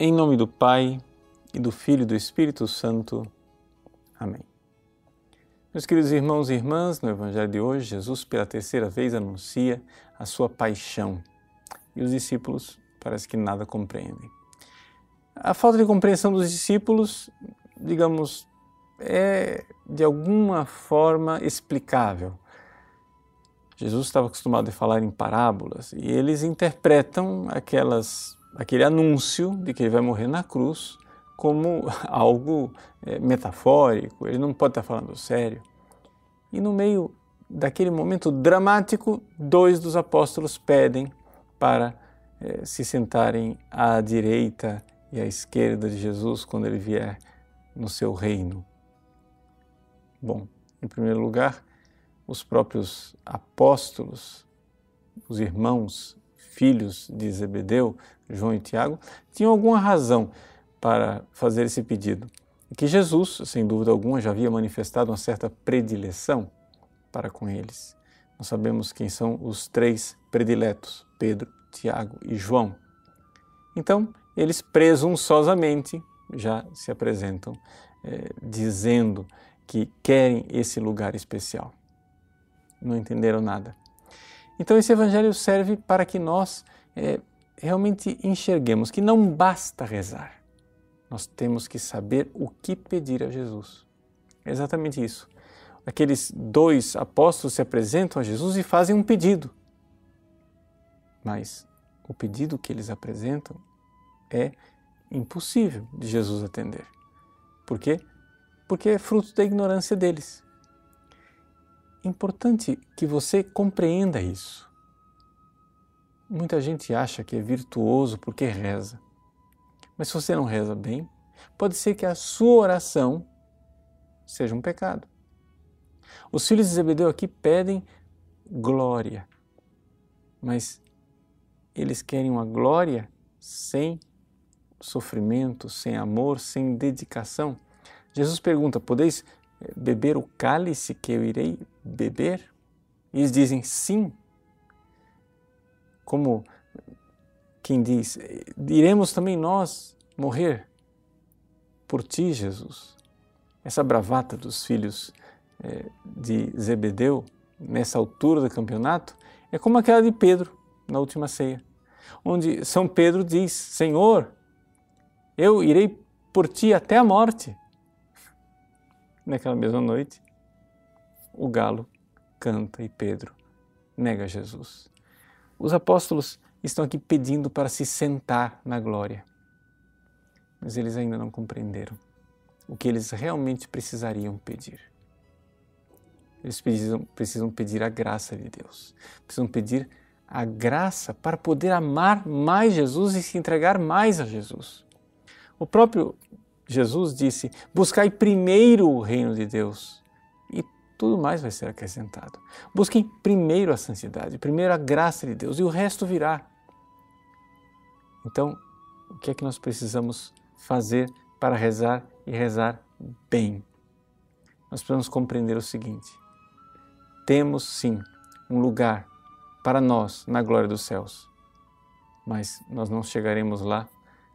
Em nome do Pai, e do Filho e do Espírito Santo. Amém. Meus queridos irmãos e irmãs, no Evangelho de hoje, Jesus pela terceira vez anuncia a sua paixão e os discípulos parece que nada compreendem. A falta de compreensão dos discípulos, digamos, é de alguma forma explicável. Jesus estava acostumado a falar em parábolas e eles interpretam aquelas aquele anúncio de que ele vai morrer na cruz como algo é, metafórico, ele não pode estar falando sério. E no meio daquele momento dramático, dois dos apóstolos pedem para é, se sentarem à direita e à esquerda de Jesus quando ele vier no seu reino. Bom, em primeiro lugar, os próprios apóstolos, os irmãos filhos de Zebedeu, João e Tiago, tinham alguma razão para fazer esse pedido. Que Jesus, sem dúvida alguma, já havia manifestado uma certa predileção para com eles. Nós sabemos quem são os três prediletos: Pedro, Tiago e João. Então, eles presunçosamente já se apresentam é, dizendo que querem esse lugar especial. Não entenderam nada. Então, esse evangelho serve para que nós é, realmente enxerguemos que não basta rezar, nós temos que saber o que pedir a Jesus. É exatamente isso. Aqueles dois apóstolos se apresentam a Jesus e fazem um pedido. Mas o pedido que eles apresentam é impossível de Jesus atender. Por quê? Porque é fruto da ignorância deles importante que você compreenda isso. Muita gente acha que é virtuoso porque reza. Mas se você não reza bem, pode ser que a sua oração seja um pecado. Os filhos de Zebedeu aqui pedem glória, mas eles querem uma glória sem sofrimento, sem amor, sem dedicação. Jesus pergunta: Podeis beber o cálice que eu irei beber? E eles dizem sim. Como quem diz, iremos também nós morrer por ti, Jesus. Essa bravata dos filhos é, de Zebedeu, nessa altura do campeonato, é como aquela de Pedro na última ceia, onde São Pedro diz: Senhor, eu irei por ti até a morte naquela mesma noite, o galo canta e Pedro nega Jesus. Os apóstolos estão aqui pedindo para se sentar na glória, mas eles ainda não compreenderam o que eles realmente precisariam pedir. Eles precisam, precisam pedir a graça de Deus, precisam pedir a graça para poder amar mais Jesus e se entregar mais a Jesus. O próprio Jesus disse: Buscai primeiro o reino de Deus tudo mais vai ser acrescentado. Busquem primeiro a santidade, primeiro a graça de Deus e o resto virá. Então, o que é que nós precisamos fazer para rezar e rezar bem? Nós precisamos compreender o seguinte: temos sim um lugar para nós na glória dos céus, mas nós não chegaremos lá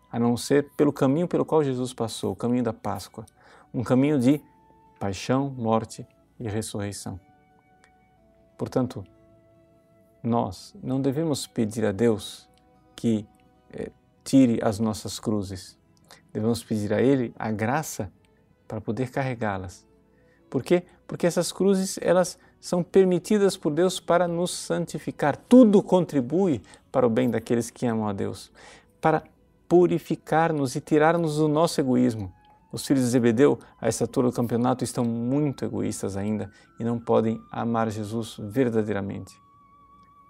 a não ser pelo caminho pelo qual Jesus passou, o caminho da Páscoa, um caminho de paixão, morte e ressurreição. Portanto, nós não devemos pedir a Deus que eh, tire as nossas cruzes. Devemos pedir a Ele a graça para poder carregá-las. Por quê? Porque essas cruzes, elas são permitidas por Deus para nos santificar. Tudo contribui para o bem daqueles que amam a Deus, para purificar-nos e tirar-nos do nosso egoísmo. Os filhos de Zebedeu, a essa altura do campeonato, estão muito egoístas ainda e não podem amar Jesus verdadeiramente.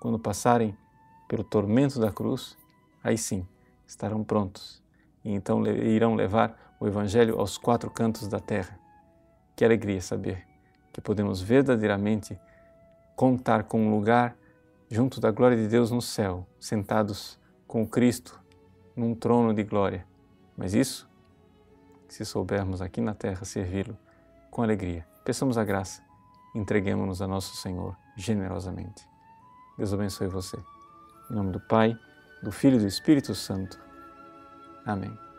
Quando passarem pelo tormento da cruz, aí sim estarão prontos e então irão levar o Evangelho aos quatro cantos da terra. Que alegria saber que podemos verdadeiramente contar com um lugar junto da glória de Deus no céu, sentados com Cristo num trono de glória. Mas isso, se soubermos aqui na terra servi-lo com alegria. Peçamos a graça, entreguemos-nos a nosso Senhor generosamente. Deus abençoe você. Em nome do Pai, do Filho e do Espírito Santo. Amém.